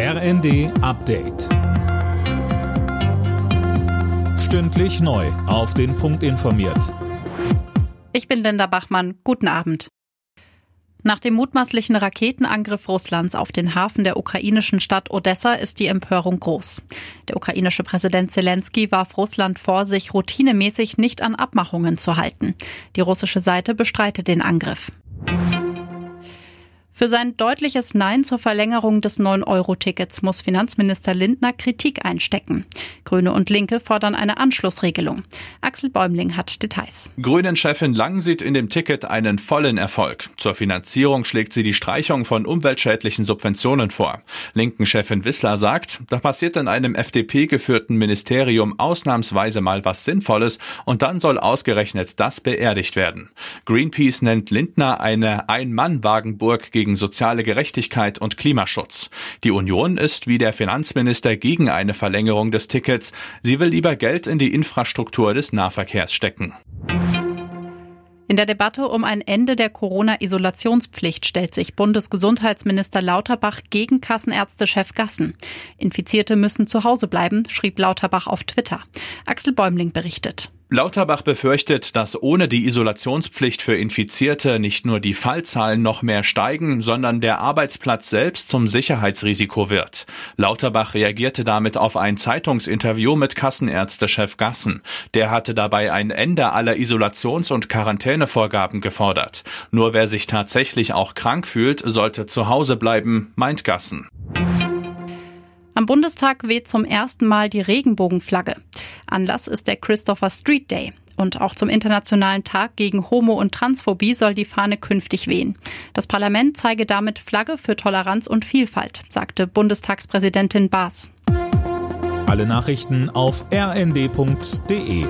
RND Update. Stündlich neu. Auf den Punkt informiert. Ich bin Linda Bachmann. Guten Abend. Nach dem mutmaßlichen Raketenangriff Russlands auf den Hafen der ukrainischen Stadt Odessa ist die Empörung groß. Der ukrainische Präsident Zelensky warf Russland vor, sich routinemäßig nicht an Abmachungen zu halten. Die russische Seite bestreitet den Angriff. Für sein deutliches Nein zur Verlängerung des 9-Euro-Tickets muss Finanzminister Lindner Kritik einstecken. Grüne und Linke fordern eine Anschlussregelung. Axel Bäumling hat Details. Grünen-Chefin Lang sieht in dem Ticket einen vollen Erfolg. Zur Finanzierung schlägt sie die Streichung von umweltschädlichen Subventionen vor. Linken-Chefin Wissler sagt, da passiert in einem FDP-geführten Ministerium ausnahmsweise mal was Sinnvolles und dann soll ausgerechnet das beerdigt werden. Greenpeace nennt Lindner eine Ein-Mann-Wagenburg gegen gegen soziale Gerechtigkeit und Klimaschutz. Die Union ist wie der Finanzminister gegen eine Verlängerung des Tickets. Sie will lieber Geld in die Infrastruktur des Nahverkehrs stecken. In der Debatte um ein Ende der Corona-Isolationspflicht stellt sich Bundesgesundheitsminister Lauterbach gegen Kassenärztechef Gassen. Infizierte müssen zu Hause bleiben, schrieb Lauterbach auf Twitter. Axel Bäumling berichtet. Lauterbach befürchtet, dass ohne die Isolationspflicht für Infizierte nicht nur die Fallzahlen noch mehr steigen, sondern der Arbeitsplatz selbst zum Sicherheitsrisiko wird. Lauterbach reagierte damit auf ein Zeitungsinterview mit Kassenärztechef Gassen. Der hatte dabei ein Ende aller Isolations- und Quarantänevorgaben gefordert. Nur wer sich tatsächlich auch krank fühlt, sollte zu Hause bleiben, meint Gassen. Am Bundestag weht zum ersten Mal die Regenbogenflagge. Anlass ist der Christopher Street Day. Und auch zum Internationalen Tag gegen Homo- und Transphobie soll die Fahne künftig wehen. Das Parlament zeige damit Flagge für Toleranz und Vielfalt, sagte Bundestagspräsidentin Baas. Alle Nachrichten auf rnd.de